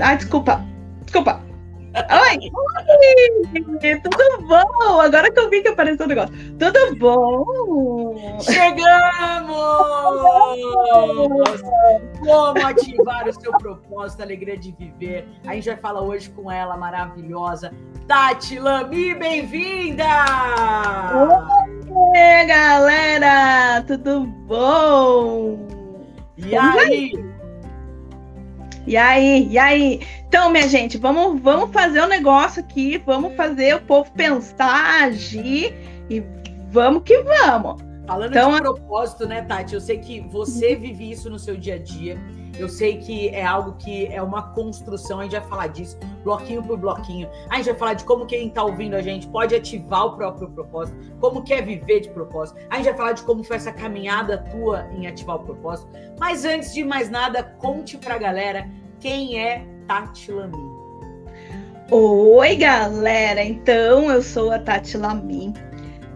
Ah, desculpa. Desculpa. Oi! Oi! Tudo bom? Agora que eu vi que apareceu o negócio. Tudo bom? Chegamos! Como ativar o seu propósito, a alegria de viver. A gente vai falar hoje com ela, maravilhosa, Tati Lami, bem-vinda! Oi, galera! Tudo bom? E aí? E aí, e aí? Então, minha gente, vamos, vamos fazer o um negócio aqui, vamos fazer o povo pensar, agir e vamos que vamos. Falando então, de propósito, né, Tati? Eu sei que você vive isso no seu dia a dia. Eu sei que é algo que é uma construção, a gente vai falar disso, bloquinho por bloquinho. A gente vai falar de como quem está ouvindo a gente pode ativar o próprio propósito, como quer viver de propósito. A gente vai falar de como foi essa caminhada tua em ativar o propósito. Mas antes de mais nada, conte pra galera quem é Tati Lamy. Oi, galera! Então, eu sou a Tati Lamy.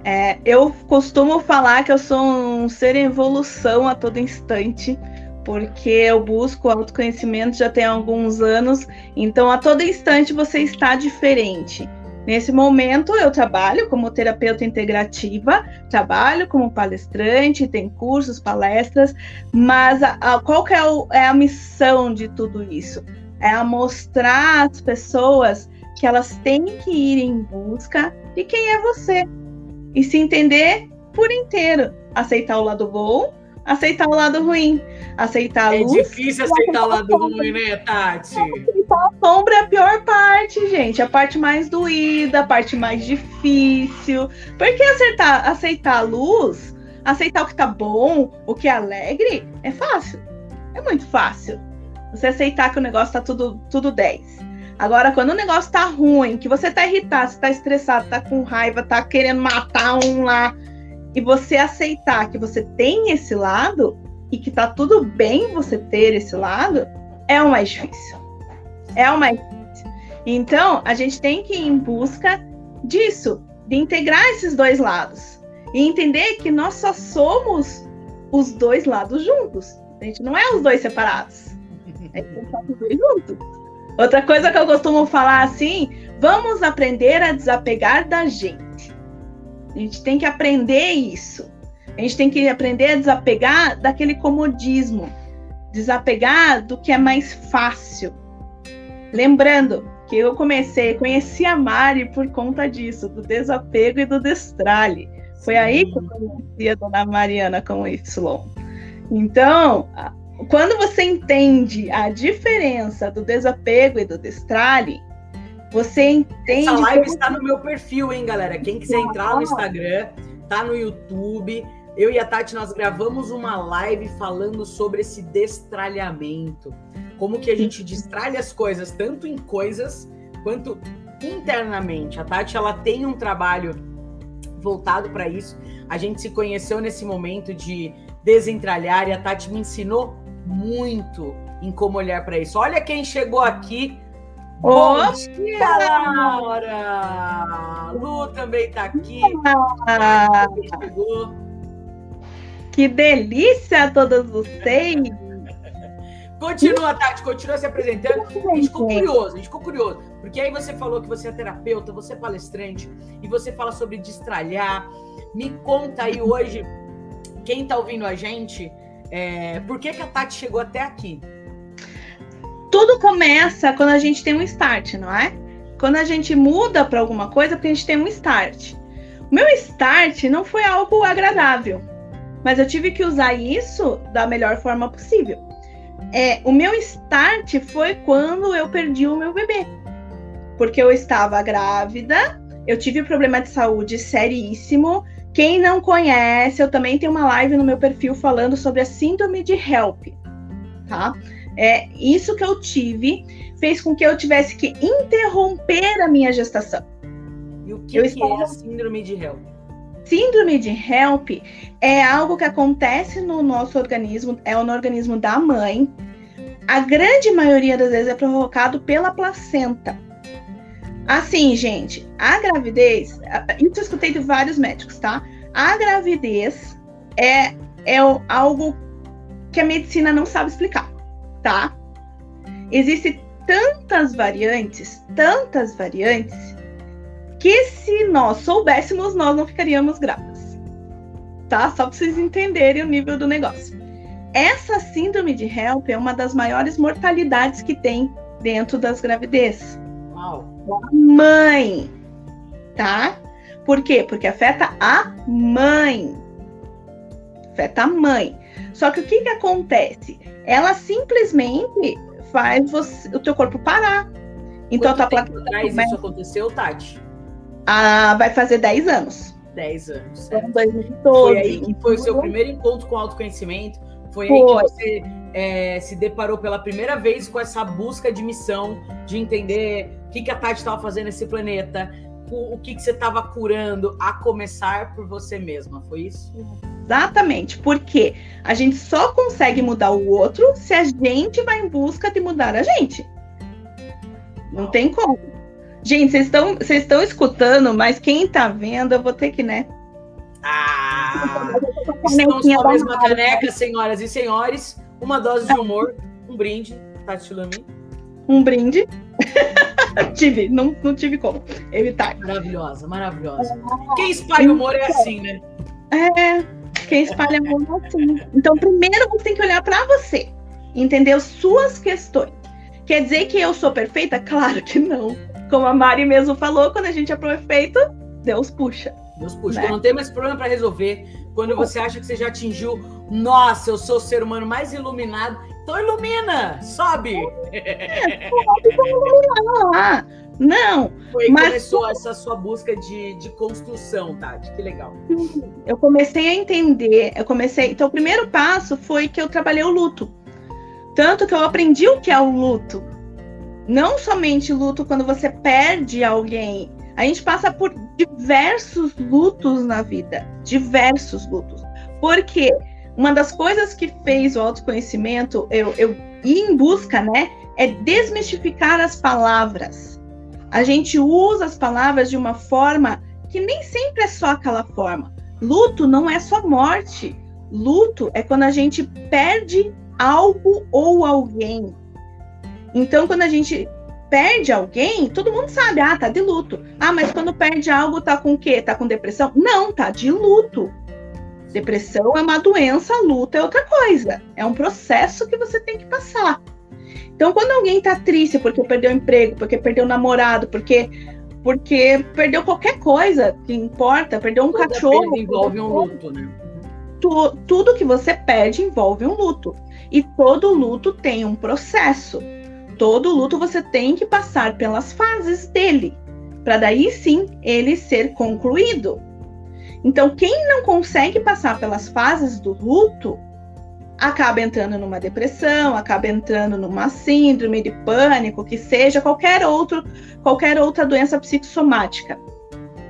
É, eu costumo falar que eu sou um ser em evolução a todo instante porque eu busco autoconhecimento já tem alguns anos, então a todo instante você está diferente. Nesse momento, eu trabalho como terapeuta integrativa, trabalho como palestrante, tem cursos, palestras, mas a, a, qual que é, o, é a missão de tudo isso? É a mostrar às pessoas que elas têm que ir em busca de quem é você e se entender por inteiro, aceitar o lado bom aceitar o lado ruim. Aceitar a é luz. É difícil aceitar o lado ruim, né, Tati? Aceitar a sombra é a pior parte, gente. A parte mais doída, a parte mais difícil. Porque aceitar, aceitar a luz, aceitar o que tá bom, o que é alegre, é fácil. É muito fácil. Você aceitar que o negócio tá tudo, tudo 10. Agora, quando o negócio tá ruim, que você tá irritado, você tá estressado, tá com raiva, tá querendo matar um lá, e você aceitar que você tem esse lado e que tá tudo bem você ter esse lado, é o mais difícil. É o mais difícil. Então, a gente tem que ir em busca disso, de integrar esses dois lados. E entender que nós só somos os dois lados juntos. A gente não é os dois separados. Tá os dois juntos. Outra coisa que eu costumo falar assim, vamos aprender a desapegar da gente. A gente tem que aprender isso. A gente tem que aprender a desapegar daquele comodismo, desapegar do que é mais fácil. Lembrando que eu comecei, conheci a Mari por conta disso, do desapego e do destrale. Foi aí que eu conheci a dona Mariana com Y. Então, quando você entende a diferença do desapego e do destrale, você entende. Essa live como... está no meu perfil, hein, galera? Quem quiser entrar no Instagram, tá no YouTube. Eu e a Tati, nós gravamos uma live falando sobre esse destralhamento. Como que a gente destralha as coisas, tanto em coisas quanto internamente. A Tati, ela tem um trabalho voltado para isso. A gente se conheceu nesse momento de desentralhar e a Tati me ensinou muito em como olhar para isso. Olha quem chegou aqui Bom dia, Laura! Lu também está aqui. Ah, que delícia a todos vocês! Continua, Tati, continua se apresentando. A gente ficou curioso, a gente ficou curioso. Porque aí você falou que você é terapeuta, você é palestrante, e você fala sobre destralhar. Me conta aí hoje, quem está ouvindo a gente, é, por que, que a Tati chegou até aqui? Tudo começa quando a gente tem um start, não é? Quando a gente muda para alguma coisa, porque a gente tem um start. O meu start não foi algo agradável, mas eu tive que usar isso da melhor forma possível. É, o meu start foi quando eu perdi o meu bebê, porque eu estava grávida, eu tive problema de saúde seríssimo. Quem não conhece, eu também tenho uma live no meu perfil falando sobre a síndrome de HELP, tá? É, isso que eu tive fez com que eu tivesse que interromper a minha gestação. E o que, eu que estava... é a síndrome de HELP? Síndrome de HELP é algo que acontece no nosso organismo, é no organismo da mãe. A grande maioria das vezes é provocado pela placenta. Assim, gente, a gravidez, isso eu escutei de vários médicos, tá? A gravidez é, é algo que a medicina não sabe explicar tá? Existem tantas variantes, tantas variantes, que se nós soubéssemos, nós não ficaríamos grávidas. Tá? Só para vocês entenderem o nível do negócio. Essa síndrome de HELP é uma das maiores mortalidades que tem dentro das gravidez. Uau. Mãe, tá? Por quê? Porque afeta a mãe. Afeta a mãe. Só que o que, que acontece? Ela simplesmente faz você, o teu corpo parar. Então, Quanto tá tempo atrás isso aconteceu, Tati? Ah, vai fazer 10 anos. 10 anos. Certo? 2012. Foi aí que foi o seu primeiro encontro com autoconhecimento. Foi, foi. aí que você é, se deparou pela primeira vez com essa busca de missão, de entender o que, que a Tati estava fazendo nesse planeta, o, o que, que você estava curando, a começar por você mesma. Foi isso? Exatamente, porque a gente só consegue mudar o outro se a gente vai em busca de mudar a gente. Não tem como. Gente, vocês estão vocês estão escutando, mas quem está vendo, eu vou ter que, né? Ah! Estamos com a mesma caneca, senhoras e senhores. Uma dose de humor, um brinde, Tati Lamy. Um brinde. tive, não, não tive como evitar. Maravilhosa, maravilhosa. Quem espalha humor é assim, né? É, quem espalha amor assim. Então, primeiro você tem que olhar para você, entender as suas questões. Quer dizer que eu sou perfeita? Claro que não. Como a Mari mesmo falou, quando a gente é perfeito, Deus puxa. Deus puxa. Né? Não tem mais problema para resolver, quando você acha que você já atingiu, nossa, eu sou o ser humano mais iluminado, então ilumina, sobe. É, sobe iluminar lá. Não. Foi mas... começou essa sua busca de, de construção, Tati. Que legal. Eu comecei a entender. Eu comecei. Então, o primeiro passo foi que eu trabalhei o luto. Tanto que eu aprendi o que é o luto. Não somente luto quando você perde alguém. A gente passa por diversos lutos na vida. Diversos lutos. Porque uma das coisas que fez o autoconhecimento, eu, eu ir em busca, né? É desmistificar as palavras a gente usa as palavras de uma forma que nem sempre é só aquela forma. Luto não é só morte. Luto é quando a gente perde algo ou alguém. Então, quando a gente perde alguém, todo mundo sabe, ah, tá de luto. Ah, mas quando perde algo, tá com o quê? Tá com depressão? Não, tá de luto. Depressão é uma doença, luto é outra coisa. É um processo que você tem que passar. Então, quando alguém tá triste porque perdeu o emprego, porque perdeu o namorado, porque porque perdeu qualquer coisa que importa, perdeu um Toda cachorro. envolve um luto, né? Tu, tudo que você perde envolve um luto. E todo luto tem um processo. Todo luto você tem que passar pelas fases dele, para daí sim ele ser concluído. Então, quem não consegue passar pelas fases do luto, acaba entrando numa depressão, acaba entrando numa síndrome de pânico, que seja qualquer outro, qualquer outra doença psicossomática.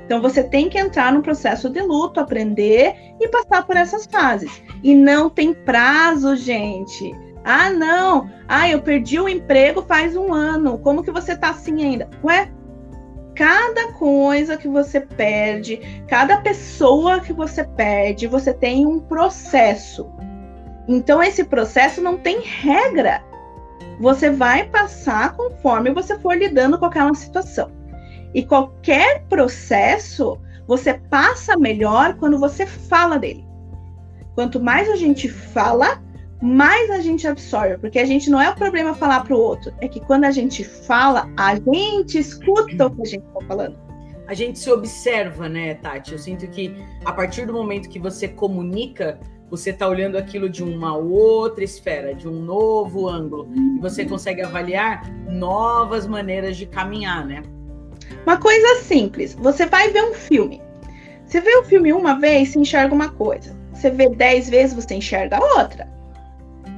Então você tem que entrar no processo de luto, aprender e passar por essas fases. E não tem prazo, gente. Ah, não. Ah, eu perdi o emprego faz um ano. Como que você tá assim ainda? Ué, cada coisa que você perde, cada pessoa que você perde, você tem um processo. Então, esse processo não tem regra. Você vai passar conforme você for lidando com aquela situação. E qualquer processo, você passa melhor quando você fala dele. Quanto mais a gente fala, mais a gente absorve, porque a gente não é o problema falar para o outro, é que quando a gente fala, a gente escuta o que a gente está falando. A gente se observa, né, Tati? Eu sinto que a partir do momento que você comunica, você está olhando aquilo de uma outra esfera, de um novo ângulo, e você consegue avaliar novas maneiras de caminhar, né? Uma coisa simples: você vai ver um filme. Você vê o filme uma vez, você enxerga uma coisa. Você vê dez vezes, você enxerga outra.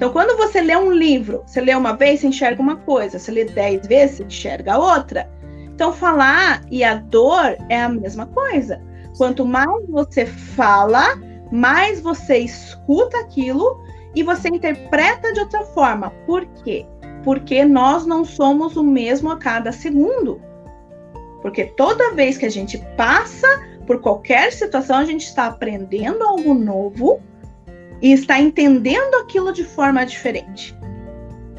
Então, quando você lê um livro, você lê uma vez, você enxerga uma coisa. Você lê dez vezes, você enxerga outra. Então, falar e a dor é a mesma coisa. Quanto mais você fala, mais você escuta aquilo e você interpreta de outra forma. Por quê? Porque nós não somos o mesmo a cada segundo. Porque toda vez que a gente passa por qualquer situação, a gente está aprendendo algo novo e está entendendo aquilo de forma diferente.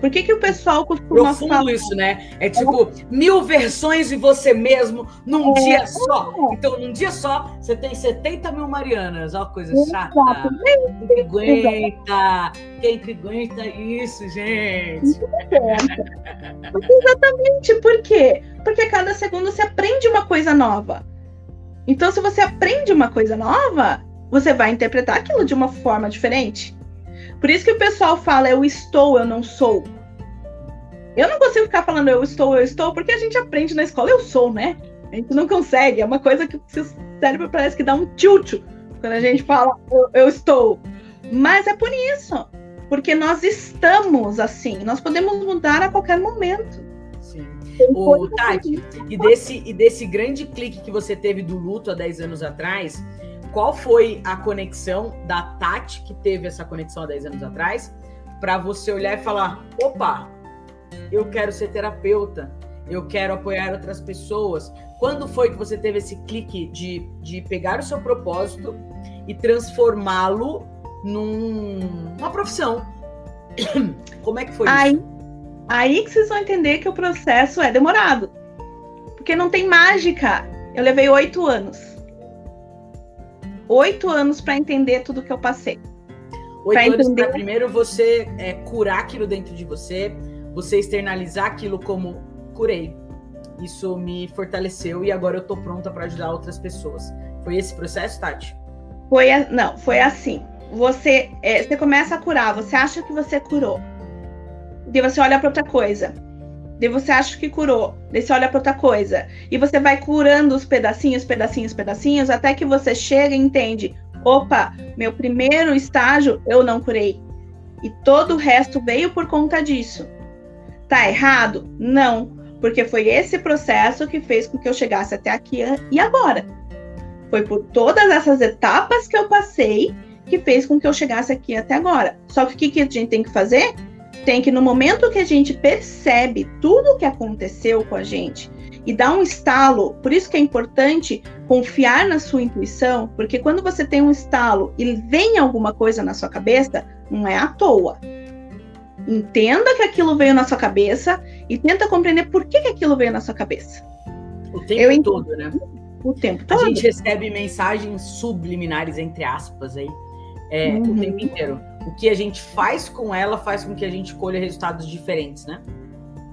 Por que, que o pessoal costuma Profundo falar? isso, né? É tipo mil versões de você mesmo num é, dia só. Então, num dia só, você tem 70 mil Marianas. Ó, coisa chata. Quem que aguenta? Quem que aguenta isso, gente? Exatamente. Por quê? Porque cada segundo você aprende uma coisa nova. Então, se você aprende uma coisa nova, você vai interpretar aquilo de uma forma diferente. Por isso que o pessoal fala eu estou, eu não sou. Eu não consigo ficar falando eu estou, eu estou, porque a gente aprende na escola eu sou, né? A gente não consegue. É uma coisa que o cérebro parece que dá um tilt quando a gente fala eu, eu estou. Mas é por isso. Porque nós estamos assim. Nós podemos mudar a qualquer momento. Sim. O Tati, e desse, e desse grande clique que você teve do luto há 10 anos atrás, qual foi a conexão da Tati que teve essa conexão há 10 anos atrás para você olhar e falar: opa, eu quero ser terapeuta, eu quero apoiar outras pessoas. Quando foi que você teve esse clique de, de pegar o seu propósito e transformá-lo num, numa profissão? Como é que foi aí, isso? Aí que vocês vão entender que o processo é demorado. Porque não tem mágica. Eu levei oito anos. Oito anos para entender tudo que eu passei. Oito pra anos para primeiro você é, curar aquilo dentro de você, você externalizar aquilo como curei. Isso me fortaleceu e agora eu tô pronta para ajudar outras pessoas. Foi esse processo, Tati? Foi a, não, foi assim. Você, é, você começa a curar, você acha que você curou. Daí você olha para outra coisa. Daí você acha que curou. Daí você olha para outra coisa. E você vai curando os pedacinhos, pedacinhos, pedacinhos, até que você chega e entende: opa, meu primeiro estágio eu não curei. E todo o resto veio por conta disso. Tá errado? Não, porque foi esse processo que fez com que eu chegasse até aqui e agora. Foi por todas essas etapas que eu passei que fez com que eu chegasse aqui até agora. Só que o que, a gente tem que fazer? Tem que, no momento que a gente percebe tudo o que aconteceu com a gente e dá um estalo, por isso que é importante confiar na sua intuição, porque quando você tem um estalo e vem alguma coisa na sua cabeça, não é à toa. Entenda que aquilo veio na sua cabeça e tenta compreender por que, que aquilo veio na sua cabeça. O tempo Eu todo, né? O tempo todo. A gente recebe mensagens subliminares, entre aspas, aí, é, uhum. o tempo inteiro. O que a gente faz com ela faz com que a gente colha resultados diferentes, né?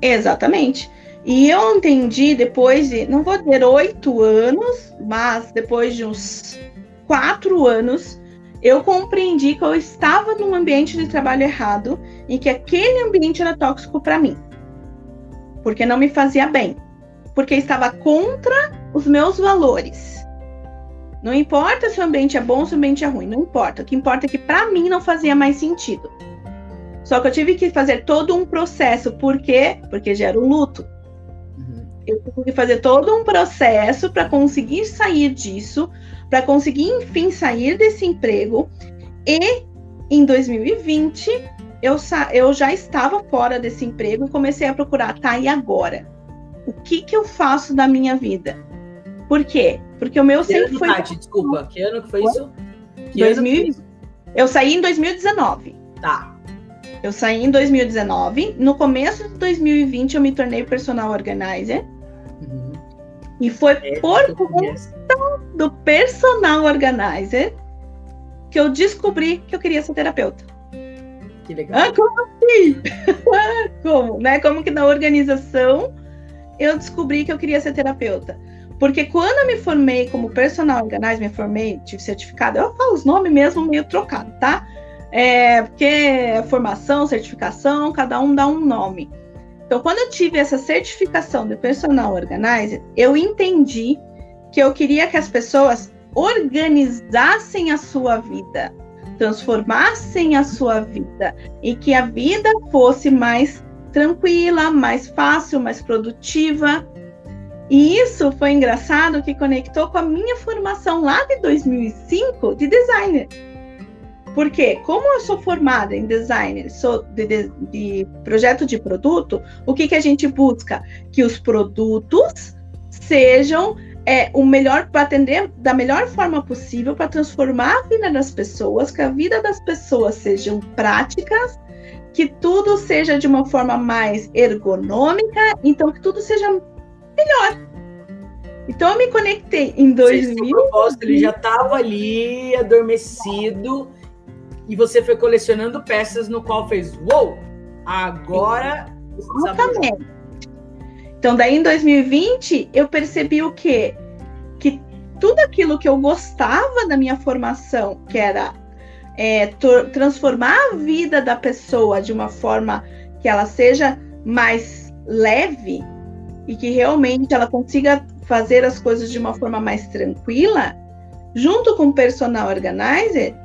Exatamente. E eu entendi depois de, não vou dizer oito anos, mas depois de uns quatro anos, eu compreendi que eu estava num ambiente de trabalho errado e que aquele ambiente era tóxico para mim. Porque não me fazia bem. Porque estava contra os meus valores. Não importa se o ambiente é bom ou se o ambiente é ruim, não importa. O que importa é que para mim não fazia mais sentido. Só que eu tive que fazer todo um processo. Por quê? Porque gera um luto. Uhum. Eu tive que fazer todo um processo para conseguir sair disso, para conseguir, enfim, sair desse emprego. E em 2020, eu, eu já estava fora desse emprego e comecei a procurar, tá, e agora? O que, que eu faço da minha vida? Por quê? Porque o meu que sempre foi. Tati, desculpa, que ano que foi isso? Que 2000... Eu saí em 2019. Tá. Eu saí em 2019. No começo de 2020, eu me tornei personal organizer. Uhum. E foi é, por conta do personal organizer que eu descobri que eu queria ser terapeuta. Que legal. Ah, como assim? como, né? Como que na organização eu descobri que eu queria ser terapeuta? Porque quando eu me formei como personal organizer, me formei, tive certificado, eu falo os nomes mesmo meio trocado, tá? É, porque formação, certificação, cada um dá um nome. Então, quando eu tive essa certificação de personal organizer, eu entendi que eu queria que as pessoas organizassem a sua vida, transformassem a sua vida e que a vida fosse mais tranquila, mais fácil, mais produtiva. E isso foi engraçado que conectou com a minha formação lá de 2005 de designer. Porque, como eu sou formada em designer, sou de, de, de projeto de produto, o que, que a gente busca? Que os produtos sejam é, o melhor para atender da melhor forma possível para transformar a vida das pessoas, que a vida das pessoas sejam práticas, que tudo seja de uma forma mais ergonômica, então que tudo seja melhor. Então eu me conectei em 2000. O propósito ele já estava ali adormecido e você foi colecionando peças no qual fez, uou, agora Exatamente. Então daí em 2020 eu percebi o quê? Que tudo aquilo que eu gostava da minha formação, que era é, transformar a vida da pessoa de uma forma que ela seja mais leve e que realmente ela consiga fazer as coisas de uma forma mais tranquila, junto com o personal organizer.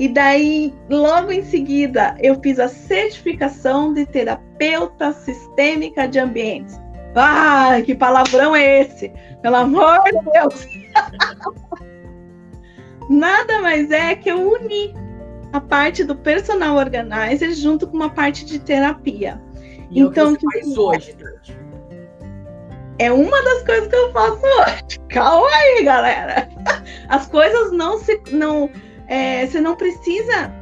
E daí, logo em seguida, eu fiz a certificação de terapeuta sistêmica de ambientes. Ah, que palavrão é esse? Pelo amor de Deus! Nada mais é que eu uni a parte do personal organizer junto com uma parte de terapia. E então, é o que você faz hoje, Tati? É uma das coisas que eu faço hoje. Calma aí, galera. As coisas não se. Não, é, você não precisa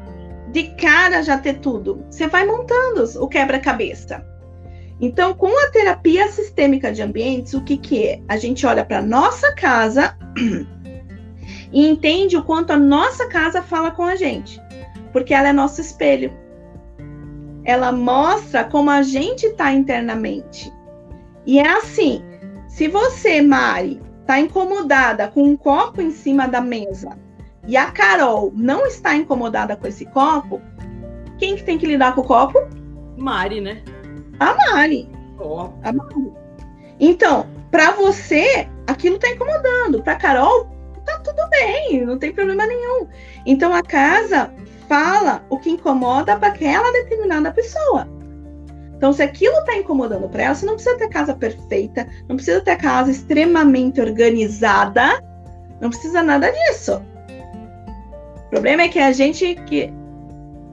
de cara já ter tudo. Você vai montando o quebra-cabeça. Então, com a terapia sistêmica de ambientes, o que, que é? A gente olha para nossa casa e entende o quanto a nossa casa fala com a gente, porque ela é nosso espelho. Ela mostra como a gente está internamente. E é assim: se você, Mari, está incomodada com um copo em cima da mesa e a Carol não está incomodada com esse copo, quem que tem que lidar com o copo? Mari, né? A Mari. Oh. A Mari. Então, para você, aquilo está incomodando. Para Carol, tá tudo bem, não tem problema nenhum. Então a casa fala o que incomoda para aquela determinada pessoa. Então, se aquilo está incomodando para ela, você não precisa ter casa perfeita, não precisa ter casa extremamente organizada, não precisa nada disso. O problema é que a gente que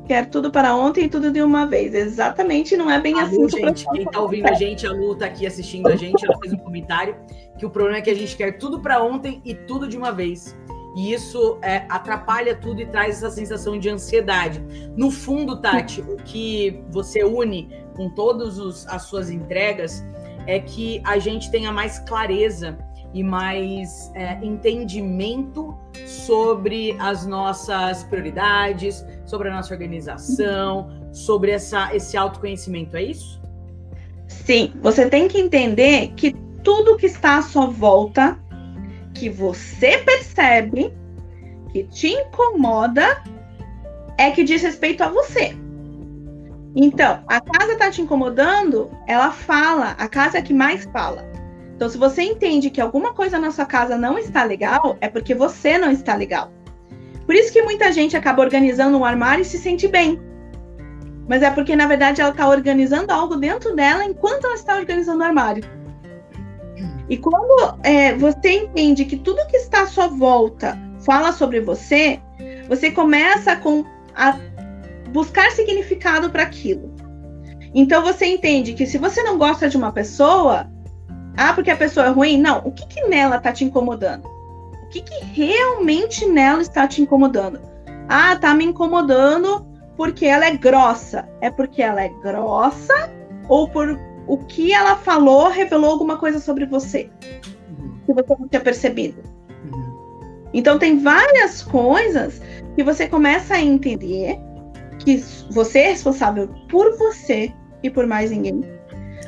quer tudo para ontem e tudo de uma vez. Exatamente, não é bem a assim. Lu, gente, quem está ouvindo a gente, a Lu está aqui assistindo a gente, ela fez um comentário que o problema é que a gente quer tudo para ontem e tudo de uma vez. E isso é, atrapalha tudo e traz essa sensação de ansiedade. No fundo, Tati, o que você une com todas as suas entregas é que a gente tenha mais clareza e mais é, entendimento sobre as nossas prioridades, sobre a nossa organização, sobre essa, esse autoconhecimento, é isso? Sim, você tem que entender que tudo que está à sua volta, que você percebe, que te incomoda, é que diz respeito a você. Então, a casa está te incomodando, ela fala, a casa é a que mais fala. Então, se você entende que alguma coisa na sua casa não está legal, é porque você não está legal. Por isso que muita gente acaba organizando um armário e se sente bem. Mas é porque, na verdade, ela está organizando algo dentro dela enquanto ela está organizando o armário. E quando é, você entende que tudo que está à sua volta fala sobre você, você começa com a buscar significado para aquilo. Então você entende que se você não gosta de uma pessoa, ah, porque a pessoa é ruim, não. O que, que nela está te incomodando? O que, que realmente nela está te incomodando? Ah, tá me incomodando porque ela é grossa. É porque ela é grossa ou por o que ela falou revelou alguma coisa sobre você uhum. que você não tinha percebido? Uhum. Então tem várias coisas que você começa a entender que você é responsável por você e por mais ninguém.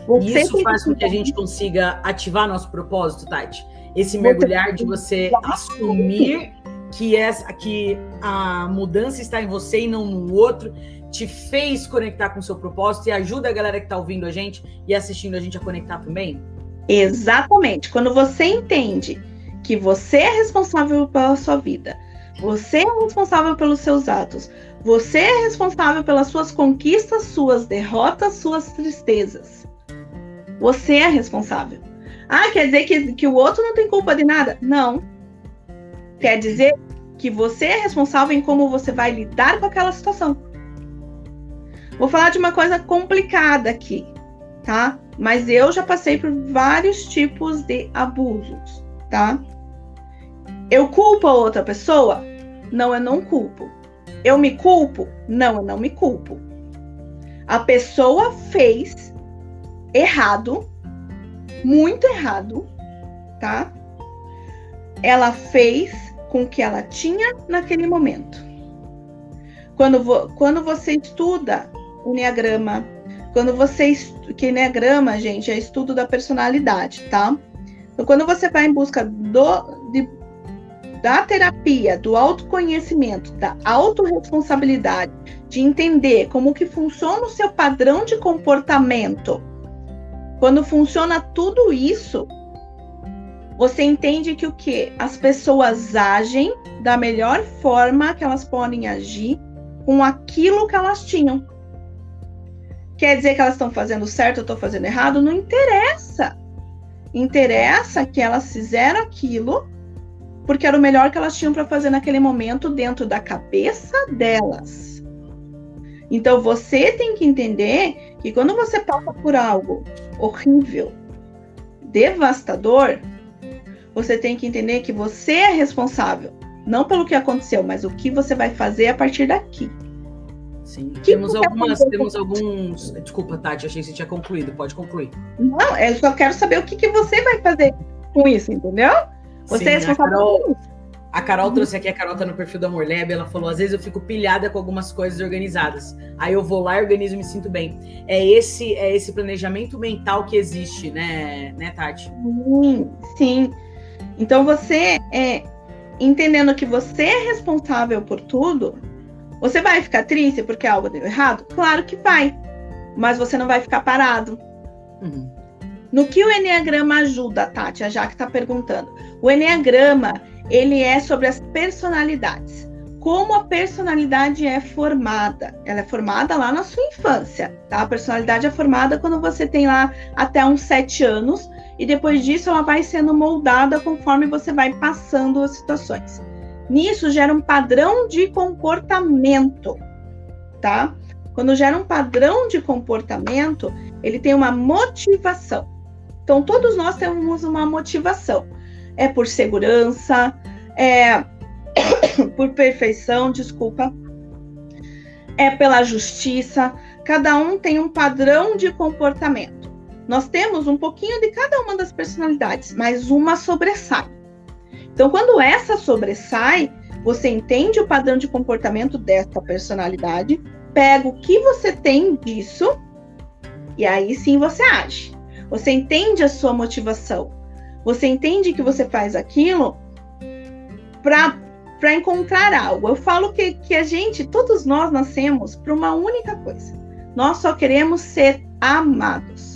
Você Isso faz com que a gente consiga ativar nosso propósito, Tati. Esse mergulhar de você assumir que, essa, que a mudança está em você e não no outro, te fez conectar com o seu propósito e ajuda a galera que está ouvindo a gente e assistindo a gente a conectar também? Exatamente. Quando você entende que você é responsável pela sua vida, você é responsável pelos seus atos. Você é responsável pelas suas conquistas, suas derrotas, suas tristezas. Você é responsável. Ah, quer dizer que, que o outro não tem culpa de nada? Não. Quer dizer que você é responsável em como você vai lidar com aquela situação. Vou falar de uma coisa complicada aqui, tá? Mas eu já passei por vários tipos de abusos, tá? Eu culpo a outra pessoa? Não, eu não culpo. Eu me culpo? Não, eu não me culpo. A pessoa fez errado, muito errado, tá? Ela fez com o que ela tinha naquele momento. Quando, vo, quando você estuda o Enneagrama, quando você. Que gente, é estudo da personalidade, tá? Então, quando você vai em busca do, de, da terapia, do autoconhecimento, da autorresponsabilidade, de entender como que funciona o seu padrão de comportamento, quando funciona tudo isso, você entende que o que? As pessoas agem da melhor forma que elas podem agir com aquilo que elas tinham. Quer dizer que elas estão fazendo certo ou estão fazendo errado? Não interessa. Interessa que elas fizeram aquilo porque era o melhor que elas tinham para fazer naquele momento dentro da cabeça delas. Então você tem que entender que quando você passa por algo horrível, devastador, você tem que entender que você é responsável, não pelo que aconteceu, mas o que você vai fazer a partir daqui. Sim, que temos algumas, temos alguns. Desculpa, Tati, achei que você tinha concluído. Pode concluir. Não, eu só quero saber o que, que você vai fazer com isso, entendeu? Você Sim, é responsável por isso. A Carol trouxe aqui, a Carol tá no perfil do Amor Lab, ela falou, às vezes eu fico pilhada com algumas coisas organizadas. Aí eu vou lá e organizo e me sinto bem. É esse é esse planejamento mental que existe, né, né Tati? Sim, sim. Então você é entendendo que você é responsável por tudo, você vai ficar triste porque algo deu errado? Claro que vai. Mas você não vai ficar parado. Uhum. No que o Enneagrama ajuda, Tati? A Jaque está perguntando. O Enneagrama, ele é sobre as personalidades. Como a personalidade é formada? Ela é formada lá na sua infância, tá? A personalidade é formada quando você tem lá até uns sete anos, e depois disso ela vai sendo moldada conforme você vai passando as situações. Nisso gera um padrão de comportamento, tá? Quando gera um padrão de comportamento, ele tem uma motivação. Então, todos nós temos uma motivação. É por segurança, é por perfeição, desculpa, é pela justiça. Cada um tem um padrão de comportamento. Nós temos um pouquinho de cada uma das personalidades, mas uma sobressai. Então, quando essa sobressai, você entende o padrão de comportamento dessa personalidade, pega o que você tem disso e aí sim você age. Você entende a sua motivação. Você entende que você faz aquilo para encontrar algo. Eu falo que, que a gente, todos nós nascemos para uma única coisa. Nós só queremos ser amados.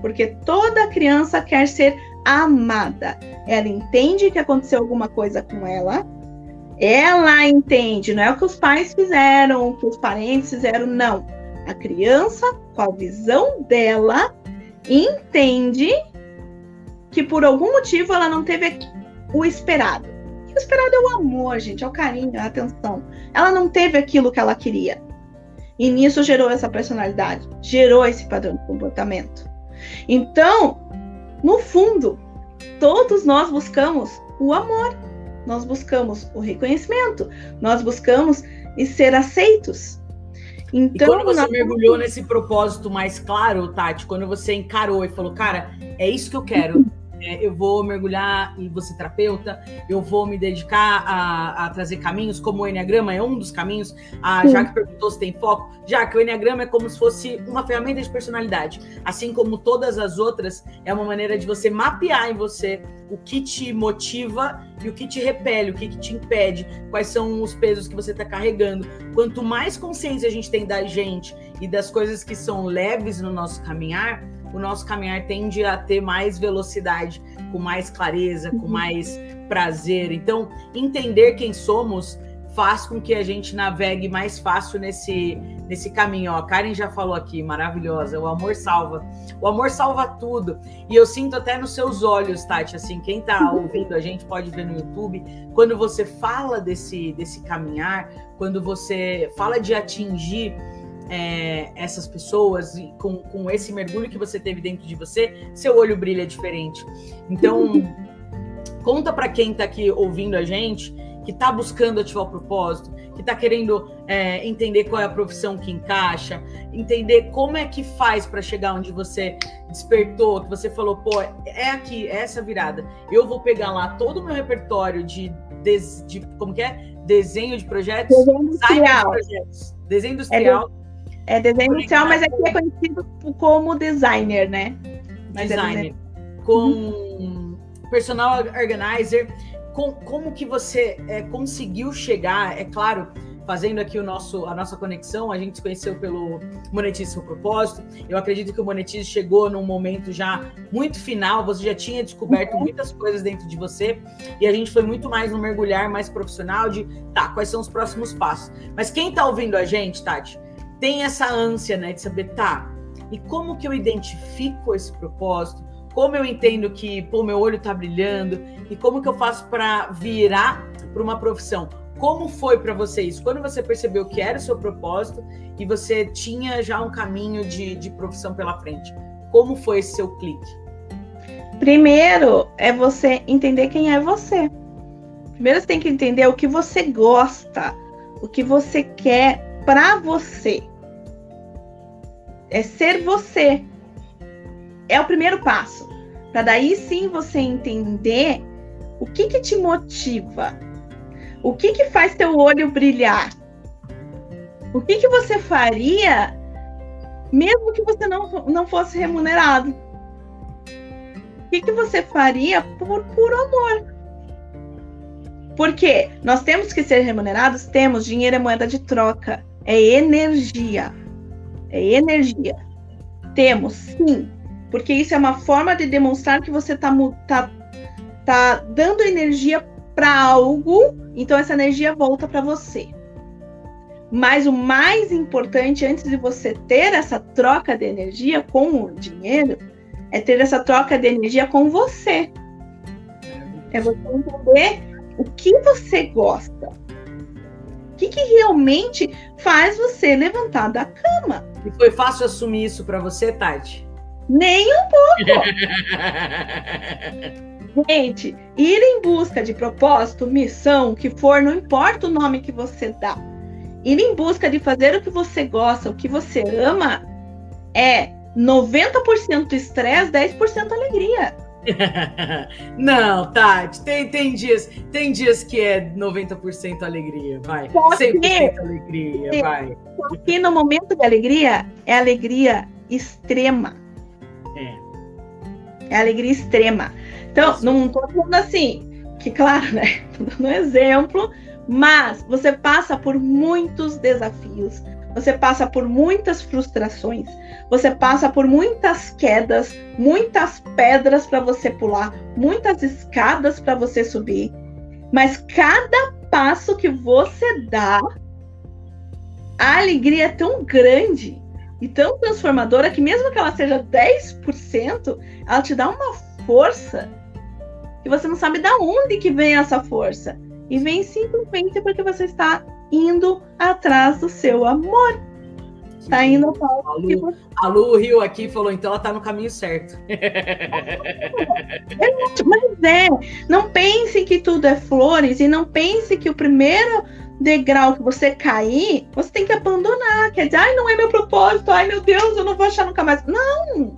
Porque toda criança quer ser amada. Ela entende que aconteceu alguma coisa com ela. Ela entende, não é o que os pais fizeram, o que os parentes fizeram, não. A criança, com a visão dela, entende que por algum motivo ela não teve o esperado. o esperado é o amor, gente, é o carinho, a atenção. Ela não teve aquilo que ela queria. E nisso gerou essa personalidade, gerou esse padrão de comportamento. Então, no fundo, todos nós buscamos o amor, nós buscamos o reconhecimento, nós buscamos ser aceitos. Então, e quando você nós... mergulhou nesse propósito mais claro, Tati, quando você encarou e falou, cara, é isso que eu quero, é, eu vou mergulhar e você terapeuta, eu vou me dedicar a, a, trazer caminhos, como o Enneagrama é um dos caminhos. A Jaque perguntou se tem foco. Já que o Enneagrama é como se fosse uma ferramenta de personalidade. Assim como todas as outras, é uma maneira de você mapear em você o que te motiva e o que te repele, o que, que te impede, quais são os pesos que você está carregando. Quanto mais consciência a gente tem da gente e das coisas que são leves no nosso caminhar, o nosso caminhar tende a ter mais velocidade, com mais clareza, com uhum. mais prazer. Então, entender quem somos faz com que a gente navegue mais fácil nesse, nesse caminho. Ó, a Karen já falou aqui, maravilhosa. O amor salva. O amor salva tudo. E eu sinto até nos seus olhos, Tati, assim, quem tá ouvindo a gente pode ver no YouTube, quando você fala desse, desse caminhar, quando você fala de atingir é, essas pessoas e com, com esse mergulho que você teve dentro de você, seu olho brilha diferente. Então, conta para quem está aqui ouvindo a gente que está buscando ativar o propósito, que está querendo é, entender qual é a profissão que encaixa, entender como é que faz para chegar onde você despertou, que você falou, pô, é aqui, é essa virada. Eu vou pegar lá todo o meu repertório de, de, de como que é? Desenho de projetos? Desenho industrial. De projetos, desenho industrial. É, de, desenho industrial, mas aqui é conhecido como designer, né? Mas é designer. É com uhum. personal organizer com, como que você é, conseguiu chegar, é claro, fazendo aqui o nosso, a nossa conexão, a gente se conheceu pelo Monetize Seu Propósito. Eu acredito que o Monetize chegou num momento já muito final, você já tinha descoberto uhum. muitas coisas dentro de você, e a gente foi muito mais no mergulhar mais profissional de, tá, quais são os próximos passos. Mas quem tá ouvindo a gente, Tati, tem essa ânsia, né, de saber, tá, e como que eu identifico esse propósito? como eu entendo que, pô, meu olho tá brilhando e como que eu faço para virar para uma profissão. Como foi para vocês? Quando você percebeu que era o seu propósito e você tinha já um caminho de, de profissão pela frente? Como foi esse seu clique? Primeiro é você entender quem é você. Primeiro você tem que entender o que você gosta, o que você quer para você. É ser você é o primeiro passo. Para daí sim você entender o que que te motiva. O que que faz teu olho brilhar? O que que você faria mesmo que você não, não fosse remunerado? O que que você faria por por amor? Porque nós temos que ser remunerados, temos dinheiro é moeda de troca, é energia. É energia. Temos, sim, porque isso é uma forma de demonstrar que você está tá, tá dando energia para algo, então essa energia volta para você. Mas o mais importante, antes de você ter essa troca de energia com o dinheiro, é ter essa troca de energia com você. É você entender o que você gosta. O que, que realmente faz você levantar da cama. E foi fácil assumir isso para você, Tati? Nem um pouco. Gente, ir em busca de propósito, missão, que for, não importa o nome que você dá. Ir em busca de fazer o que você gosta, o que você ama, é 90% estresse, 10% alegria. Não, Tati, tem, tem, dias, tem dias que é 90% alegria, vai. 100% alegria, vai. Porque no momento de alegria, é alegria extrema. É. É alegria extrema. Então, Isso. não estou falando assim, que claro, né? Tô dando um exemplo, mas você passa por muitos desafios, você passa por muitas frustrações, você passa por muitas quedas, muitas pedras para você pular, muitas escadas para você subir. Mas cada passo que você dá, a alegria é tão grande e tão transformadora que mesmo que ela seja 10%, ela te dá uma força que você não sabe da onde que vem essa força. E vem simplesmente porque você está indo atrás do seu amor. Está indo atrás a Lu, a Lu riu aqui e falou, então ela está no caminho certo. Mas é, não pense que tudo é flores e não pense que o primeiro degrau que você cair, você tem que abandonar. Quer dizer, ai, não é meu propósito, ai meu Deus, eu não vou achar nunca mais. Não!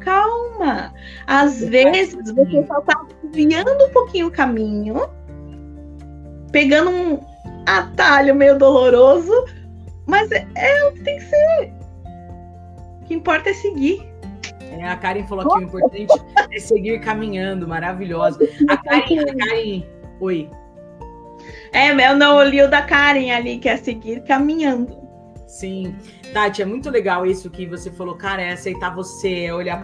Calma! Às vezes você só está desviando um pouquinho o caminho, pegando um atalho meio doloroso, mas é, é o que tem que ser. O que importa é seguir. É, a Karen falou aqui, o importante é seguir caminhando, maravilhosa. A Karen, a Karen, oi. É, eu não li o da Karen ali, que é seguir caminhando. Sim. Tati, é muito legal isso que você falou, cara, é aceitar você, é olhar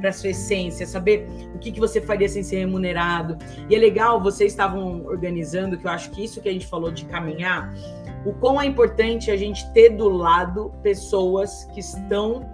para sua essência, saber o que, que você faria sem ser remunerado. E é legal, vocês estavam organizando, que eu acho que isso que a gente falou de caminhar, o quão é importante a gente ter do lado pessoas que estão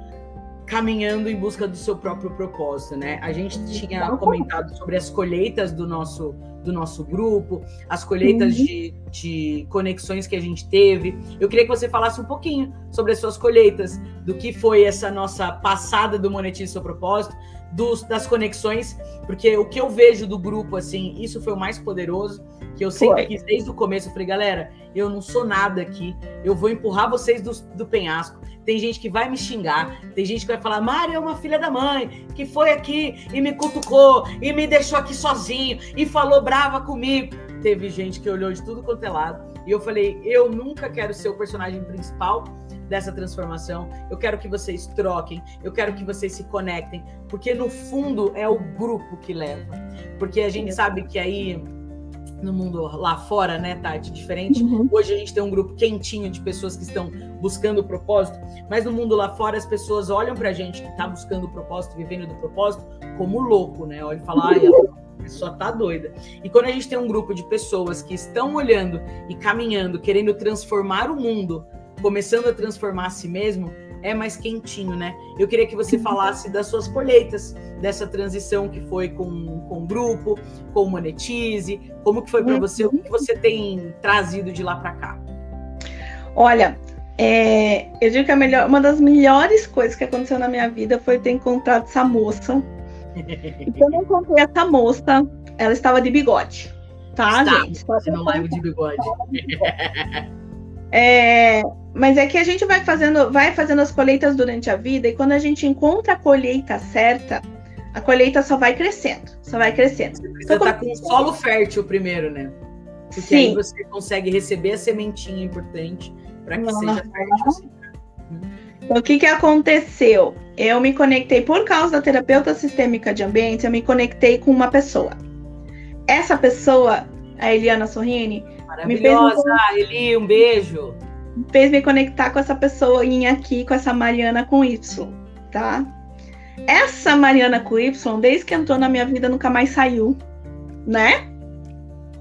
caminhando em busca do seu próprio propósito, né? A gente tinha comentado sobre as colheitas do nosso do nosso grupo, as colheitas uhum. de, de conexões que a gente teve. Eu queria que você falasse um pouquinho sobre as suas colheitas, do que foi essa nossa passada do Monetize Seu Propósito, dos, das conexões, porque o que eu vejo do grupo, assim, isso foi o mais poderoso, que eu sempre foi. quis desde o começo. Eu falei, galera, eu não sou nada aqui, eu vou empurrar vocês do, do penhasco. Tem gente que vai me xingar, tem gente que vai falar, Mari é uma filha da mãe, que foi aqui e me cutucou, e me deixou aqui sozinho, e falou brava comigo. Teve gente que olhou de tudo quanto é lado, e eu falei, eu nunca quero ser o personagem principal, dessa transformação. Eu quero que vocês troquem, eu quero que vocês se conectem, porque no fundo é o grupo que leva. Porque a gente sabe que aí no mundo lá fora, né, Tati? Diferente. Uhum. Hoje a gente tem um grupo quentinho de pessoas que estão buscando o propósito, mas no mundo lá fora as pessoas olham pra gente que tá buscando o propósito, vivendo do propósito, como louco, né? Olha e fala, ai, ela só tá doida. E quando a gente tem um grupo de pessoas que estão olhando e caminhando, querendo transformar o mundo começando a transformar a si mesmo, é mais quentinho, né? Eu queria que você falasse das suas colheitas, dessa transição que foi com, com o grupo, com o Monetize, como que foi para você, o que você tem trazido de lá para cá? Olha, é, eu digo que a melhor, uma das melhores coisas que aconteceu na minha vida foi ter encontrado essa moça. e quando eu encontrei essa moça, ela estava de bigode, tá, Está, gente? Fazendo live de bigode. É, mas é que a gente vai fazendo, vai fazendo as colheitas durante a vida e quando a gente encontra a colheita certa, a colheita só vai crescendo, só vai crescendo. Você precisa então, estar com um solo fértil primeiro, né? Porque Sim. aí você consegue receber a sementinha importante para que seja fértil. Assim. Então, o que, que aconteceu? Eu me conectei, por causa da terapeuta sistêmica de ambiente, eu me conectei com uma pessoa. Essa pessoa, a Eliana Sorrini, Maravilhosa, me Eli, um beijo. Fez me conectar com essa pessoa aqui, com essa Mariana com Y, tá? Essa Mariana com Y, desde que entrou na minha vida, nunca mais saiu, né?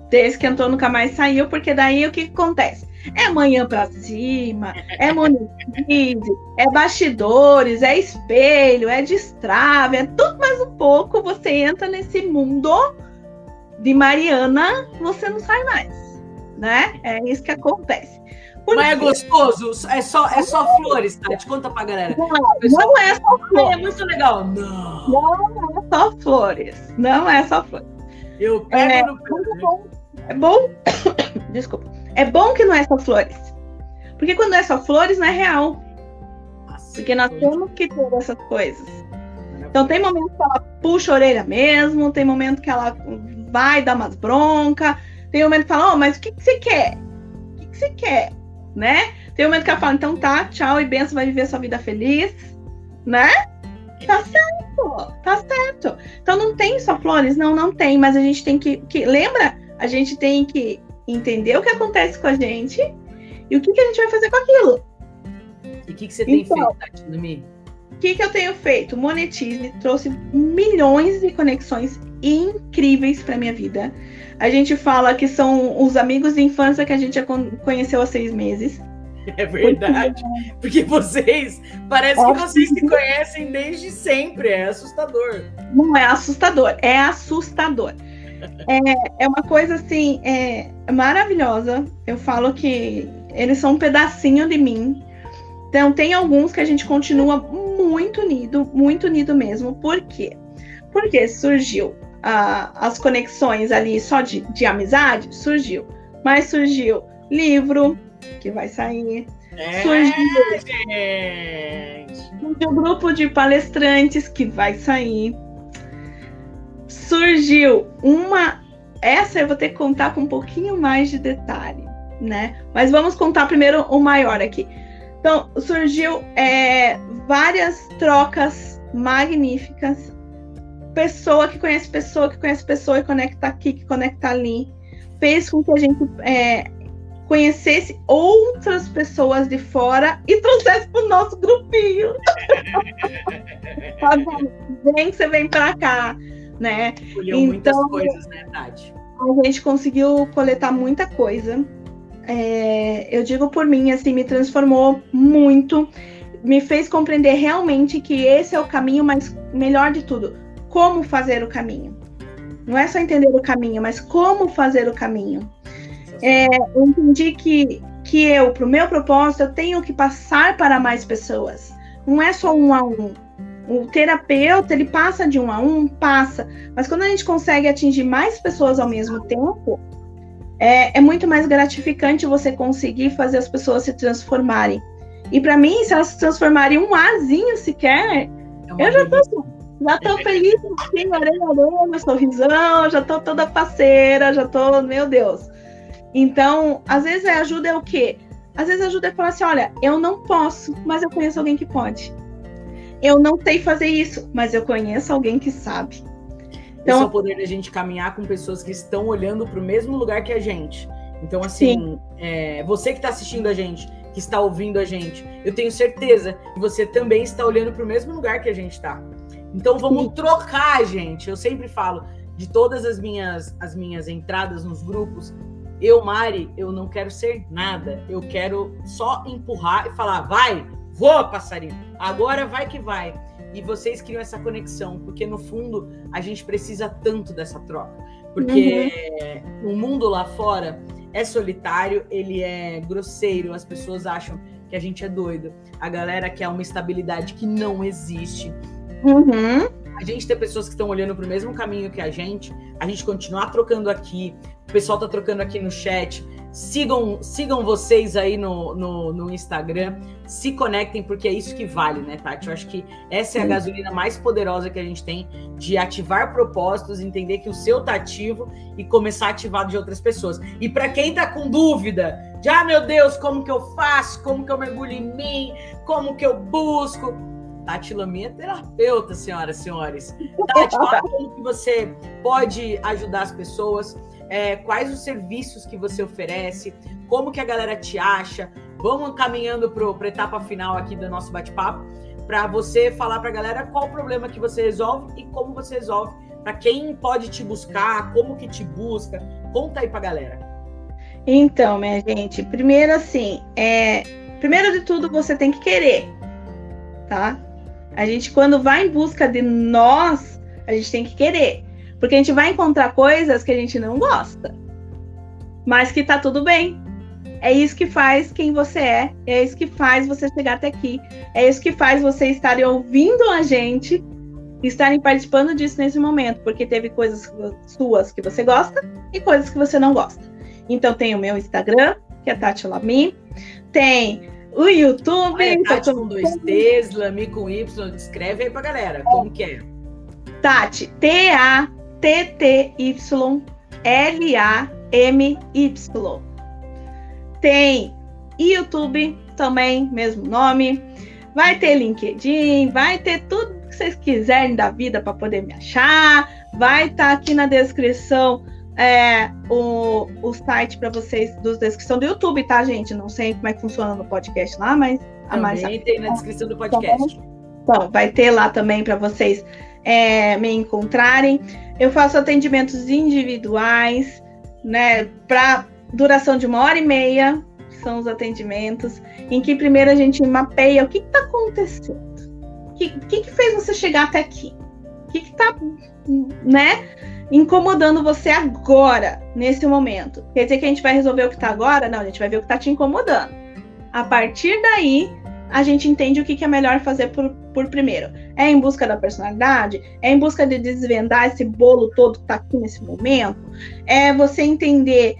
Desde que entrou, nunca mais saiu, porque daí o que, que acontece? É manhã pra cima, é monetize, é bastidores, é espelho, é destrave, é tudo mais um pouco. Você entra nesse mundo de Mariana, você não sai mais né? É isso que acontece. Por Mas é gostoso? É só, é só flores, tá? Te conta pra galera. Não, não é só flores. É muito legal. Não. Não é só flores. Não é só flores. Eu pego é, no bom, é bom. Desculpa. É bom que não é só flores. Porque quando é só flores, não é real. Assim, Porque nós temos que ter essas coisas. Então tem momentos que ela puxa a orelha mesmo, tem momento que ela vai dar umas broncas, tem um momento que fala, oh, mas o que, que você quer? O que, que você quer? Né? Tem um momento que ela fala, então tá, tchau e benção, vai viver sua vida feliz, né? Tá certo, tá certo. Então não tem só flores? Não, não tem, mas a gente tem que. que lembra? A gente tem que entender o que acontece com a gente e o que, que a gente vai fazer com aquilo. E o que, que você tem então, feito, Tati, O que, que eu tenho feito? Monetize trouxe milhões de conexões incríveis para minha vida. A gente fala que são os amigos de infância que a gente conheceu há seis meses. É verdade. Porque vocês, parece que vocês se conhecem desde sempre. É assustador. Não é assustador, é assustador. É, é uma coisa assim, é maravilhosa. Eu falo que eles são um pedacinho de mim. Então, tem alguns que a gente continua muito unido, muito unido mesmo. Por quê? Porque surgiu as conexões ali só de, de amizade, surgiu. Mas surgiu livro, que vai sair. É, surgiu, surgiu um grupo de palestrantes que vai sair. Surgiu uma. Essa eu vou ter que contar com um pouquinho mais de detalhe, né? Mas vamos contar primeiro o maior aqui. Então, surgiu é, várias trocas magníficas pessoa que conhece pessoa, que conhece pessoa e conecta aqui, que conecta ali, fez com que a gente é, conhecesse outras pessoas de fora e trouxesse para o nosso grupinho. Tá vem que você vem para cá, né? Colheu então, muitas coisas, né, Tati? A gente conseguiu coletar muita coisa. É, eu digo por mim, assim, me transformou muito, me fez compreender realmente que esse é o caminho, mas melhor de tudo, como fazer o caminho. Não é só entender o caminho, mas como fazer o caminho. É, eu entendi que, que eu, para o meu propósito, eu tenho que passar para mais pessoas. Não é só um a um. O terapeuta, ele passa de um a um, passa. Mas quando a gente consegue atingir mais pessoas ao mesmo tempo, é, é muito mais gratificante você conseguir fazer as pessoas se transformarem. E para mim, se elas se transformarem um azinho sequer, é eu já tô, já tô feliz, assim, orelha, orelha, sorrisão, já tô toda parceira, já tô, meu Deus. Então, às vezes a ajuda é o quê? Às vezes a ajuda é falar assim, olha, eu não posso, mas eu conheço alguém que pode. Eu não sei fazer isso, mas eu conheço alguém que sabe. Então, Esse é o poder da gente caminhar com pessoas que estão olhando para o mesmo lugar que a gente. Então, assim, é, você que está assistindo a gente, que está ouvindo a gente, eu tenho certeza que você também está olhando para o mesmo lugar que a gente está. Então, vamos trocar, gente. Eu sempre falo de todas as minhas, as minhas entradas nos grupos. Eu, Mari, eu não quero ser nada. Eu quero só empurrar e falar, vai, voa, passarinho. Agora vai que vai. E vocês criam essa conexão, porque no fundo a gente precisa tanto dessa troca. Porque uhum. o mundo lá fora é solitário, ele é grosseiro, as pessoas acham que a gente é doido. A galera quer uma estabilidade que não existe. Uhum. A gente tem pessoas que estão olhando para o mesmo caminho que a gente, a gente continuar trocando aqui, o pessoal tá trocando aqui no chat. Sigam, sigam vocês aí no, no, no, Instagram, se conectem, porque é isso que vale, né, Tati? Eu acho que essa é a gasolina mais poderosa que a gente tem de ativar propósitos, entender que o seu tá ativo e começar a ativar de outras pessoas. E para quem tá com dúvida, de ah, meu Deus, como que eu faço? Como que eu mergulho em mim? Como que eu busco? Tati Lamy é terapeuta, senhoras e senhores. Tati, como que você pode ajudar as pessoas é, quais os serviços que você oferece, como que a galera te acha. Vamos caminhando para a etapa final aqui do nosso bate-papo, para você falar para a galera qual o problema que você resolve e como você resolve, para quem pode te buscar, como que te busca. Conta aí para a galera. Então, minha gente, primeiro assim, é, primeiro de tudo você tem que querer, tá? A gente quando vai em busca de nós, a gente tem que querer. Porque a gente vai encontrar coisas que a gente não gosta, mas que tá tudo bem. É isso que faz quem você é, é isso que faz você chegar até aqui, é isso que faz você estar ouvindo a gente, estarem participando disso nesse momento, porque teve coisas suas que você gosta e coisas que você não gosta. Então tem o meu Instagram, que é Tati Lami, tem o YouTube. Olha, Tati com dois T's, Lami com Y, escreve aí pra galera, como que é? Tati, T-A T-T-Y-L-A-M-Y. Tem YouTube também, mesmo nome. Vai ter LinkedIn, vai ter tudo que vocês quiserem da vida para poder me achar. Vai estar tá aqui na descrição é, o, o site para vocês, dos descrição do YouTube, tá, gente? Não sei como é que funciona no podcast lá, mas a mais tem na descrição do podcast. Então, vai ter lá também para vocês é, me encontrarem. Eu faço atendimentos individuais, né, para duração de uma hora e meia, são os atendimentos, em que primeiro a gente mapeia o que está acontecendo. O que, que, que, fez você chegar até aqui? O que está, né, incomodando você agora, nesse momento? Quer dizer que a gente vai resolver o que está agora? Não, a gente vai ver o que está te incomodando. A partir daí, a gente entende o que, que é melhor fazer por, por primeiro. É em busca da personalidade? É em busca de desvendar esse bolo todo que está aqui nesse momento? É você entender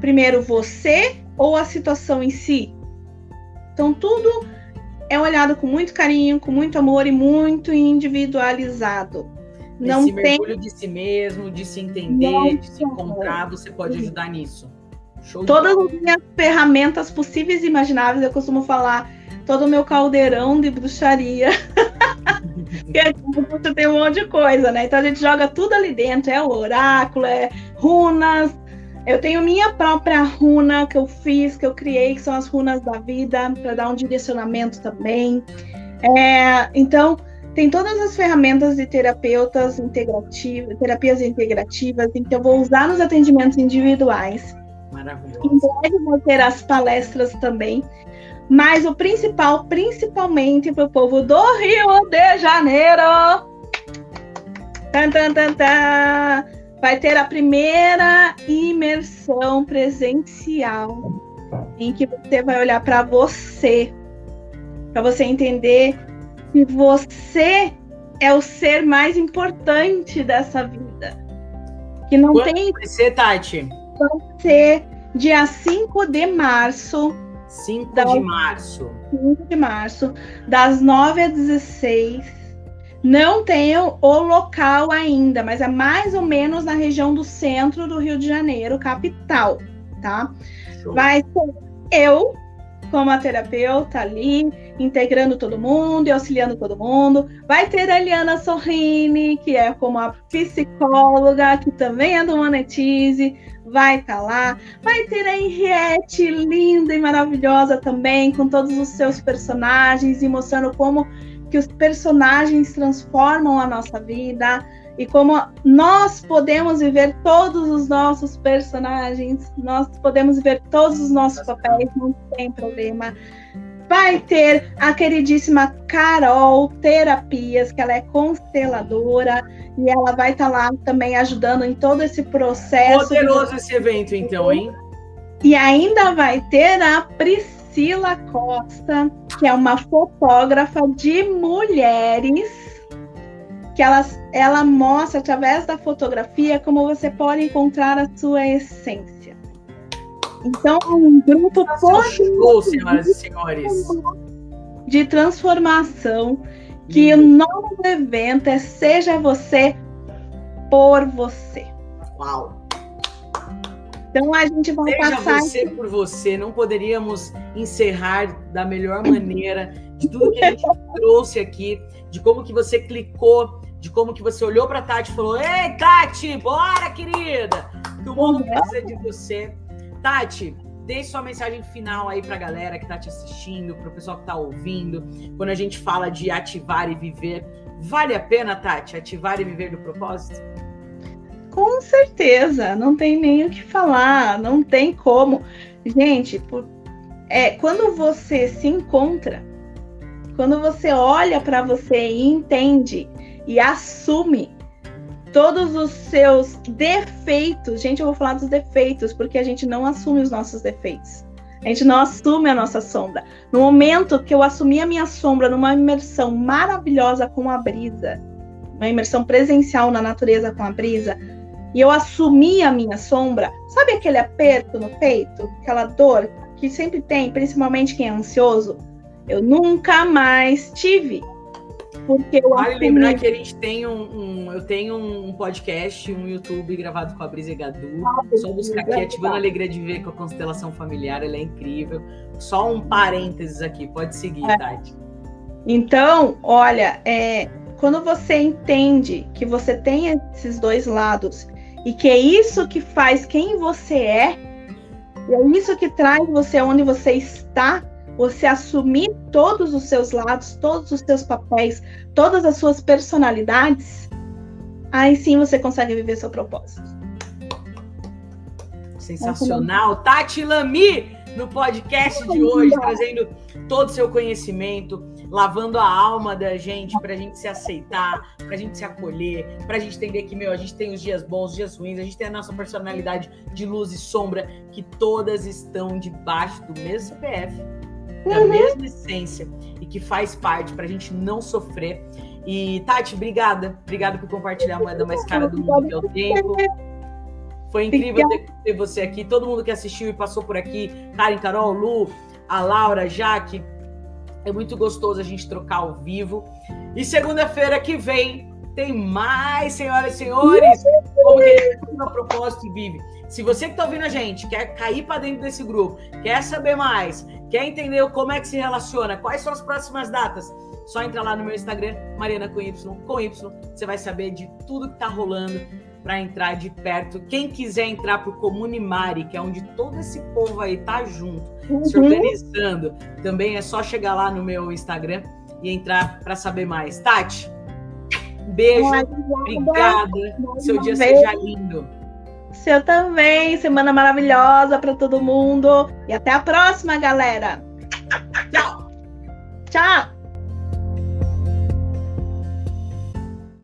primeiro você ou a situação em si? Então, tudo é olhado com muito carinho, com muito amor e muito individualizado. Não Esse tem... mergulho de si mesmo, de se entender, Não de se encontrar, você pode ajudar nisso. Todas as minhas ferramentas possíveis e imagináveis, eu costumo falar todo o meu caldeirão de bruxaria. você tem um monte de coisa, né? Então a gente joga tudo ali dentro, é o oráculo, é runas. Eu tenho minha própria runa que eu fiz, que eu criei, que são as runas da vida, para dar um direcionamento também. É, então, tem todas as ferramentas de terapeutas integrativas, terapias integrativas, então eu vou usar nos atendimentos individuais. Maravilhoso. Em breve vou ter as palestras também. Mas o principal, principalmente para o povo do Rio de Janeiro. Tan, tan, tan, tan. vai ter a primeira imersão presencial em que você vai olhar para você, para você entender que você é o ser mais importante dessa vida. Que não Quando tem. Vai ser, Tati? Vai ser dia 5 de março. 5 de março. 5 de março, das 9 às 16. Não tenho o local ainda, mas é mais ou menos na região do centro do Rio de Janeiro, capital, tá? Show. Vai ser eu, como a terapeuta ali, integrando todo mundo e auxiliando todo mundo. Vai ter a Eliana Sorrini, que é como a psicóloga, que também é do Monetize, vai estar tá lá. Vai ter a Henriette, linda e maravilhosa também, com todos os seus personagens e mostrando como que os personagens transformam a nossa vida e como nós podemos viver todos os nossos personagens, nós podemos viver todos os nossos papéis, não tem problema. Vai ter a queridíssima Carol Terapias, que ela é consteladora e ela vai estar tá lá também ajudando em todo esse processo. Poderoso esse evento, então, hein? E ainda vai ter a Priscila Costa, que é uma fotógrafa de mulheres, que ela, ela mostra através da fotografia como você pode encontrar a sua essência. Então, é um grupo Show, senhoras e senhores. de transformação, que o nome do evento é Seja Você por Você. Uau! Então a gente vai Seja passar. você por você, não poderíamos encerrar da melhor maneira de tudo que a gente trouxe aqui, de como que você clicou, de como que você olhou para Tati e falou: "Ei, Tati, bora, querida! Que o mundo precisa de você". Tati, deixe sua mensagem final aí para a galera que está te assistindo, para o pessoal que está ouvindo. Quando a gente fala de ativar e viver, vale a pena, Tati, ativar e viver do propósito? Com certeza, não tem nem o que falar, não tem como. Gente, por, é, quando você se encontra, quando você olha para você e entende e assume todos os seus defeitos, gente, eu vou falar dos defeitos, porque a gente não assume os nossos defeitos. A gente não assume a nossa sombra. No momento que eu assumi a minha sombra numa imersão maravilhosa com a brisa, uma imersão presencial na natureza com a brisa, e eu assumi a minha sombra, sabe aquele aperto no peito, aquela dor que sempre tem, principalmente quem é ansioso? Eu nunca mais tive. Porque eu vale lembrar que a gente tem um, um, eu tenho um podcast, um YouTube gravado com a Brisa Gadu. Ah, Só buscar aqui, ativando a alegria de ver com a constelação familiar, ela é incrível. Só um parênteses aqui, pode seguir, é. Tati. Então, olha, é, quando você entende que você tem esses dois lados e que é isso que faz quem você é, e é isso que traz você onde você está, você assumir todos os seus lados, todos os seus papéis, todas as suas personalidades, aí sim você consegue viver seu propósito. Sensacional. Tati Lami no podcast de hoje, trazendo todo o seu conhecimento, lavando a alma da gente, para a gente se aceitar, para a gente se acolher, para a gente entender que, meu, a gente tem os dias bons, os dias ruins, a gente tem a nossa personalidade de luz e sombra, que todas estão debaixo do mesmo CPF, da uhum. mesma essência, e que faz parte para a gente não sofrer. E, Tati, obrigada. Obrigada por compartilhar a moeda mais cara do mundo, que é o tempo. Foi incrível ter, você aqui, todo mundo que assistiu e passou por aqui, Karen, Carol, Lu, a Laura, Jaque, é muito gostoso a gente trocar ao vivo. E segunda-feira que vem tem mais, senhoras e senhores, como que a propósito e vive. Se você que está ouvindo a gente quer cair para dentro desse grupo, quer saber mais, quer entender como é que se relaciona, quais são as próximas datas, só entra lá no meu Instagram, Mariana com Y, com Y, você vai saber de tudo que está rolando para entrar de perto. Quem quiser entrar para o Comunimari, que é onde todo esse povo aí tá junto, uhum. se organizando, também é só chegar lá no meu Instagram e entrar para saber mais. Tati, beijo, obrigada. Seu dia seja lindo. Seu também, semana maravilhosa para todo mundo e até a próxima, galera. Tchau. Tchau.